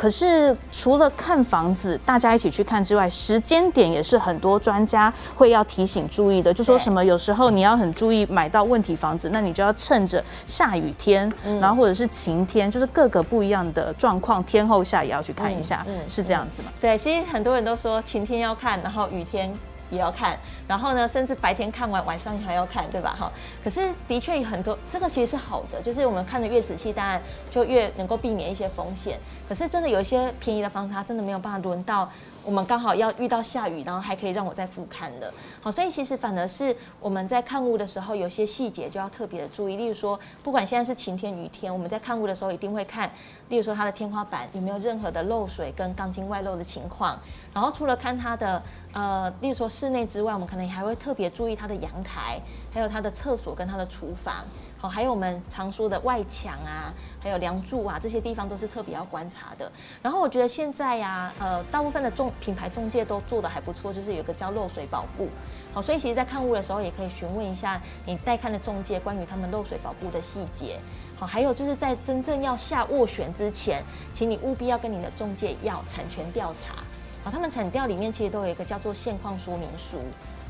可是除了看房子，大家一起去看之外，时间点也是很多专家会要提醒注意的。就说什么有时候你要很注意买到问题房子，那你就要趁着下雨天，然后或者是晴天，就是各个不一样的状况，天候下也要去看一下，是这样子吗？对，其实很多人都说晴天要看，然后雨天。也要看，然后呢，甚至白天看完，晚上还要看，对吧？哈，可是的确有很多，这个其实是好的，就是我们看的越仔细，当然就越能够避免一些风险。可是真的有一些便宜的房子，它真的没有办法轮到。我们刚好要遇到下雨，然后还可以让我再复看的，好，所以其实反而是我们在看屋的时候，有些细节就要特别的注意。例如说，不管现在是晴天雨天，我们在看屋的时候一定会看，例如说它的天花板有没有任何的漏水跟钢筋外露的情况。然后除了看它的呃，例如说室内之外，我们可能还会特别注意它的阳台，还有它的厕所跟它的厨房。好，还有我们常说的外墙啊，还有梁柱啊，这些地方都是特别要观察的。然后我觉得现在呀，呃，大部分的中品牌中介都做得还不错，就是有个叫漏水保护。好，所以其实，在看屋的时候，也可以询问一下你带看的中介关于他们漏水保护的细节。好，还有就是在真正要下斡旋之前，请你务必要跟你的中介要产权调查。好，他们产调里面其实都有一个叫做现况说明书。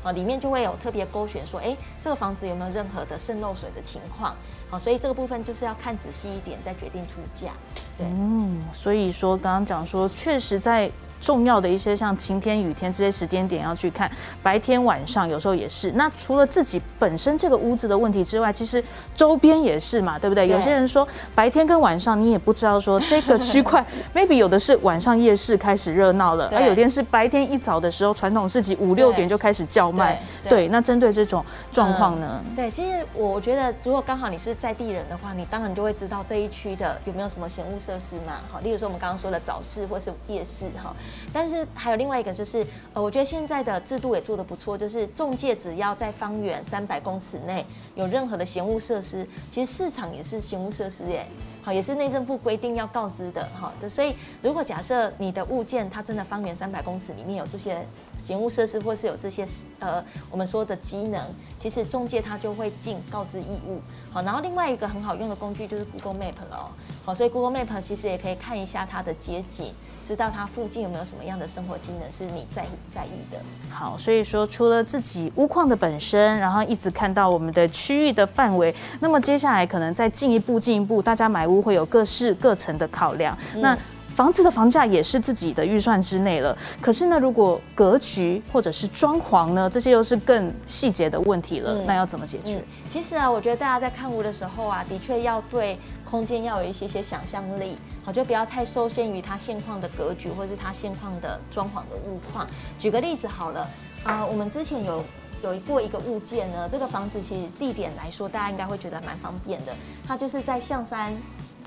啊，里面就会有特别勾选说，哎，这个房子有没有任何的渗漏水的情况？好，所以这个部分就是要看仔细一点，再决定出价。对，嗯，所以说刚刚讲说，确实在。重要的一些像晴天、雨天这些时间点要去看，白天晚上有时候也是。那除了自己本身这个屋子的问题之外，其实周边也是嘛，对不对？对，有些人说白天跟晚上你也不知道说这个区块，maybe 有的是晚上夜市开始热闹了，而有的是白天一早的时候传统市集五六点就开始叫卖。对，对，对，那针对这种状况呢？对，其实我觉得如果刚好你是在地人的话，你当然就会知道这一区的有没有什么闲物设施嘛。好，例如说我们刚刚说的早市或是夜市哈。但是还有另外一个就是，呃，我觉得现在的制度也做得不错，就是中介只要在方圆三百公尺内有任何的闲物设施，其实市场也是闲物设施耶，好，也是内政部规定要告知的，好的，所以如果假设你的物件它真的方圆三百公尺里面有这些行物设施，或是有这些呃我们说的机能，其实中介他就会尽告知义务，好，然后另外一个很好用的工具就是 Google Map 了，好，所以 Google Map 其实也可以看一下它的街景。知道它附近有没有什么样的生活机能是你在在意的。好，所以说除了自己屋况的本身，然后一直看到我们的区域的范围，那么接下来可能再进一步进一步，大家买屋会有各式各层的考量。嗯、那房子的房价也是自己的预算之内了。可是呢，如果格局或者是装潢呢，这些又是更细节的问题了。嗯、那要怎么解决？嗯、其实啊，我觉得大家在看屋的时候啊，的确要对空间要有一些些想象力，好，就不要太受限于它现况的格局或是它现况的装潢的物况。举个例子好了，呃，我们之前有有过一个物件呢，这个房子其实地点来说，大家应该会觉得蛮方便的，它就是在象山。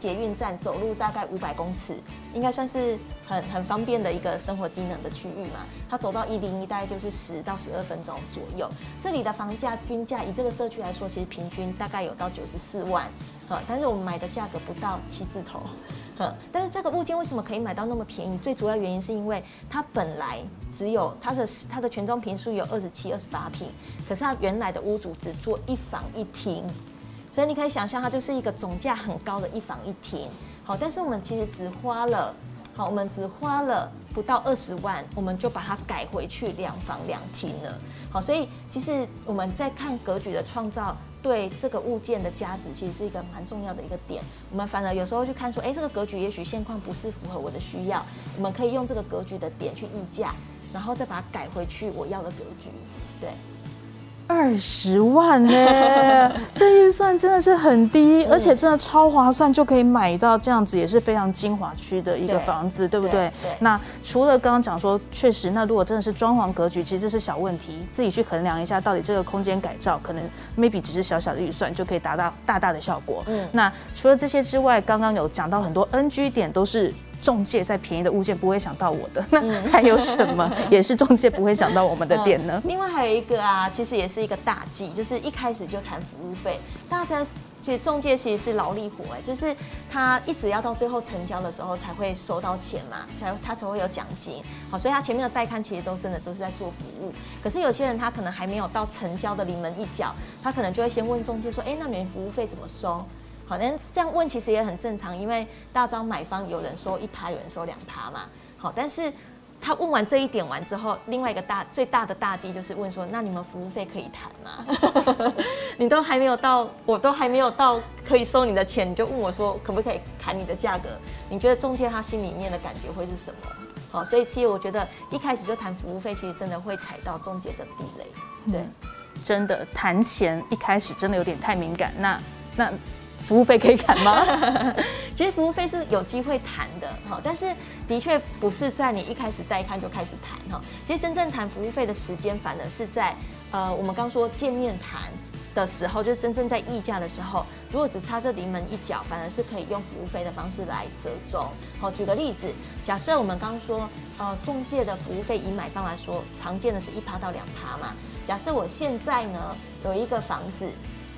捷运站走路大概五百公尺，应该算是很很方便的一个生活机能的区域嘛。它走到一零一大概就是十到十二分钟左右。这里的房价均价以这个社区来说，其实平均大概有到九十四万，但是我们买的价格不到七字头，但是这个物件为什么可以买到那么便宜？最主要原因是因为它本来只有它的它的全装坪数有二十七、二十八坪，可是它原来的屋主只做一房一厅。所以你可以想象，它就是一个总价很高的一房一厅，好，但是我们其实只花了，好，我们只花了不到二十万，我们就把它改回去两房两厅了，好，所以其实我们在看格局的创造，对这个物件的价值，其实是一个蛮重要的一个点。我们反而有时候去看说，哎，这个格局也许现况不是符合我的需要，我们可以用这个格局的点去议价，然后再把它改回去我要的格局，对。二十万呢、欸，这预算真的是很低，而且真的超划算，就可以买到这样子也是非常精华区的一个房子，对，对不对？对。那除了刚刚讲说，确实，那如果真的是装潢格局，其实这是小问题，自己去衡量一下，到底这个空间改造可能 maybe 只是小小的预算就可以达到大大的效果。嗯。那除了这些之外，刚刚有讲到很多 NG 点都是。仲介在便宜的物件不会想到我的，那还有什么 也是中介不会想到我们的点呢？另外还有一个啊，其实也是一个大忌，就是一开始就谈服务费。大家其实中介其实是劳力活，哎，就是他一直要到最后成交的时候才会收到钱嘛，才他才会有奖金。好，所以他前面的带看其实都真的都是在做服务。可是有些人他可能还没有到成交的临门一脚，他可能就会先问中介说，哎，那你们服务费怎么收？好，那这样问其实也很正常，因为大张买方有人收一趴，有人收两趴嘛。好，但是。他问完这一点完之后，另外一个大最大的大忌就是问说：“那你们服务费可以谈吗？” 你都还没有到，我都还没有到可以收你的钱，你就问我说可不可以谈你的价格？你觉得中介他心里面的感觉会是什么？好，所以其实我觉得一开始就谈服务费，其实真的会踩到中介的地雷。对，真的谈钱一开始真的有点太敏感。那那。服务费可以砍吗？其实服务费是有机会谈的，哈，但是的确不是在你一开始带看就开始谈，哈。其实真正谈服务费的时间，反而是在呃，我们刚说见面谈的时候，就是真正在议价的时候，如果只差这临门一脚，反而是可以用服务费的方式来折中。好，举个例子，假设我们刚说，呃，中介的服务费以买方来说，常见的是一趴到两趴嘛。假设我现在呢有一个房子。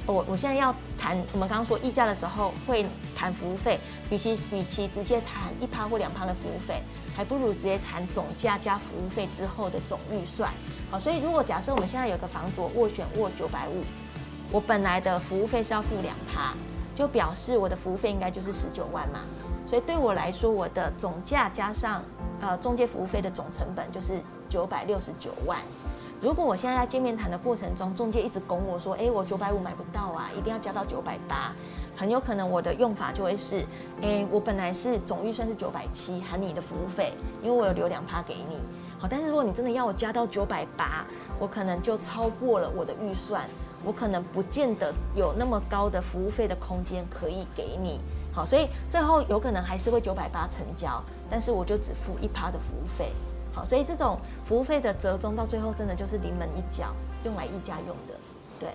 我我现在要谈，我们刚刚说议价的时候会谈服务费，与其与其直接谈一趴或两趴的服务费，还不如直接谈总价加服务费之后的总预算。好，所以如果假设我们现在有个房子，我斡旋斡九百五，我本来的服务费是要付两趴，就表示我的服务费应该就是十九万嘛。所以对我来说，我的总价加上呃中介服务费的总成本就是九百六十九万。如果我现在在见面谈的过程中，中介一直拱我说，哎，我九百五买不到啊，一定要加到九百八，很有可能我的用法就会是，哎，我本来是总预算是九百七，含你的服务费，因为我有留两趴给你，好，但是如果你真的要我加到九百八，我可能就超过了我的预算，我可能不见得有那么高的服务费的空间可以给你，好，所以最后有可能还是会九百八成交，但是我就只付一趴的服务费。好，所以这种服务费的折中到最后真的就是临门一脚，用来议价用的，对。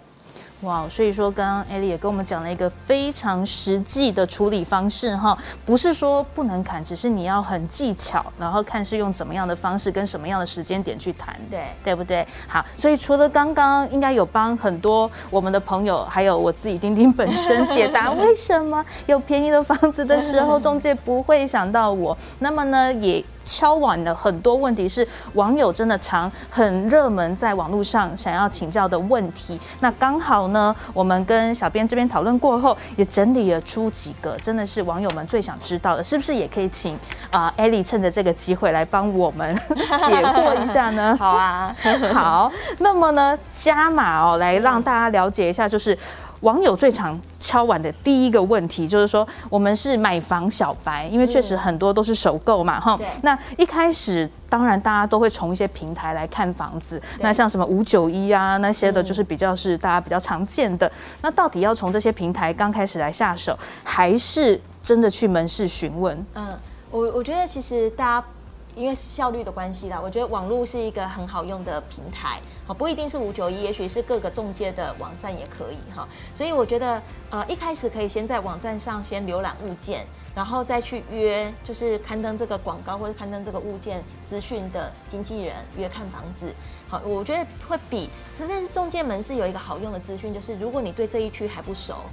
哇，所以说刚刚艾莉也跟我们讲了一个非常实际的处理方式哈，不是说不能砍，只是你要很技巧，然后看是用怎么样的方式跟什么样的时间点去谈，对，对不对？好，所以除了刚刚应该有帮很多我们的朋友，还有我自己丁丁本身 解答为什么有便宜的房子的时候中介不会想到我，那么呢也。敲碗了很多问题，是网友真的常很热门，在网络上想要请教的问题。那刚好呢，我们跟小编这边讨论过后，也整理了出几个，真的是网友们最想知道的，是不是也可以请啊艾莉趁着这个机会来帮我们解惑一下呢？好啊，好。那么呢，加码哦，来让大家了解一下，就是。网友最常敲碗的第一个问题就是说，我们是买房小白，因为确实很多都是首购嘛，哈、嗯。那一开始，当然大家都会从一些平台来看房子，那像什么五九一啊那些的，就是比较是大家比较常见的。那到底要从这些平台刚开始来下手，还是真的去门市询问？嗯，我我觉得其实大家。因为效率的关系啦，我觉得网络是一个很好用的平台，好，不一定是五九一，也许是各个中介的网站也可以哈。所以我觉得，呃，一开始可以先在网站上先浏览物件，然后再去约，就是刊登这个广告或者刊登这个物件资讯的经纪人约看房子。好，我觉得会比，但是中介门市有一个好用的资讯，就是如果你对这一区还不熟，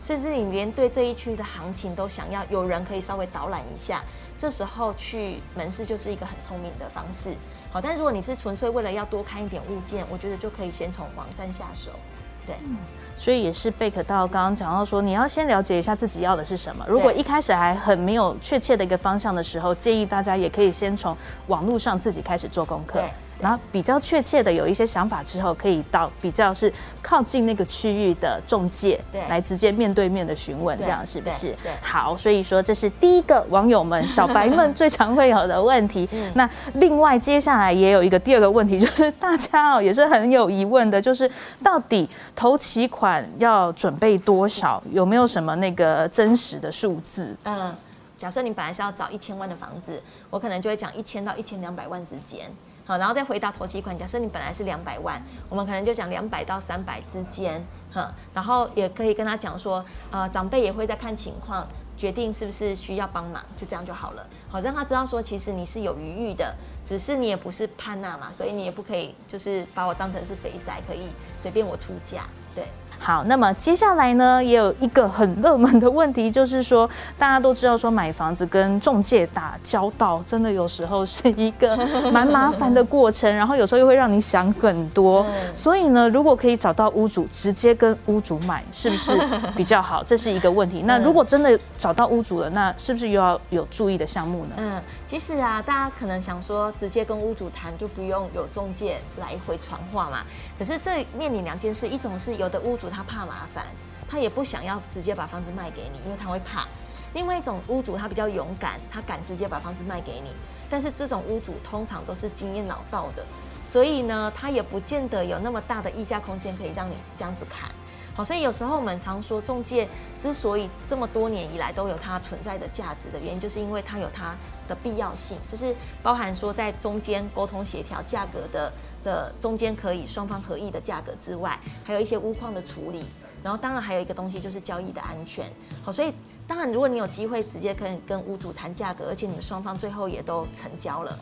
甚至你连对这一区的行情都想要有人可以稍微导览一下。这时候去门市就是一个很聪明的方式，好，但如果你是纯粹为了要多看一点物件，我觉得就可以先从网站下手，对，嗯，所以也是贝克到刚刚讲到说，你要先了解一下自己要的是什么。如果一开始还很没有确切的一个方向的时候，建议大家也可以先从网络上自己开始做功课。然后比较确切的有一些想法之后，可以到比较是靠近那个区域的中介，对，来直接面对面的询问，这样是不是？对，好，所以说这是第一个网友们小白们最常会有的问题。那另外接下来也有一个第二个问题，就是大家哦也是很有疑问的，就是到底投期款要准备多少？有没有什么那个真实的数字？嗯，假设你本来是要找一千万的房子，我可能就会讲一千到一千两百万之间。好，然后再回答头期款。假设你本来是两百万，我们可能就讲两百到三百之间，哈。然后也可以跟他讲说，呃，长辈也会在看情况决定是不是需要帮忙，就这样就好了。好，让他知道说，其实你是有余裕的，只是你也不是潘娜嘛，所以你也不可以就是把我当成是肥仔，可以随便我出价。对，好，那么接下来呢，也有一个很热门的问题，就是说 大家都知道说买房子跟中介打交道，真的有时候是一个蛮麻烦的过程，然后有时候又会让你想很多。所以呢，如果可以找到屋主，直接跟屋主买，是不是比较好？这是一个问题。那如果真的找到屋主了，那是不是又要有注意的项目呢？嗯，其实啊，大家可能想说，直接跟屋主谈就不用有中介来回传话嘛。可是这面临两件事，一种是有的屋主。他怕麻烦，他也不想要直接把房子卖给你，因为他会怕。另外一种屋主他比较勇敢，他敢直接把房子卖给你。但是这种屋主通常都是经验老道的，所以呢，他也不见得有那么大的溢价空间可以让你这样子砍。好，所以有时候我们常说，中介之所以这么多年以来都有它存在的价值的原因，就是因为它有它的必要性，就是包含说在中间沟通协调价格的的中间可以双方合意的价格之外，还有一些屋况的处理，然后当然还有一个东西就是交易的安全。好，所以当然如果你有机会直接可以跟屋主谈价格，而且你们双方最后也都成交了，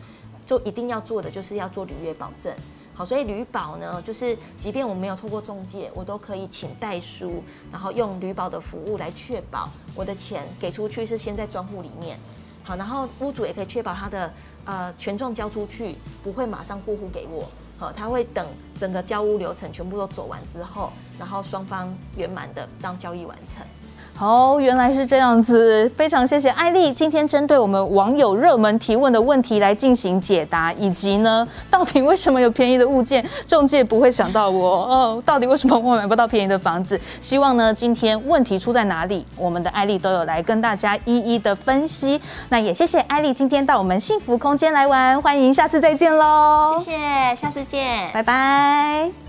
就一定要做的就是要做履约保证。好，所以旅保呢，就是即便我没有透过中介，我都可以请代书，然后用旅保的服务来确保我的钱给出去是先在专户里面。好，然后屋主也可以确保他的呃权状交出去不会马上过户给我。好，他会等整个交屋流程全部都走完之后，然后双方圆满的让交易完成。哦，原来是这样子，非常谢谢艾丽今天针对我们网友热门提问的问题来进行解答，以及呢，到底为什么有便宜的物件，中介不会想到我？哦，到底为什么我买不到便宜的房子？希望呢，今天问题出在哪里，我们的艾丽都有来跟大家一一的分析。那也谢谢艾丽今天到我们幸福空间来玩，欢迎下次再见喽！谢谢，下次见，拜拜。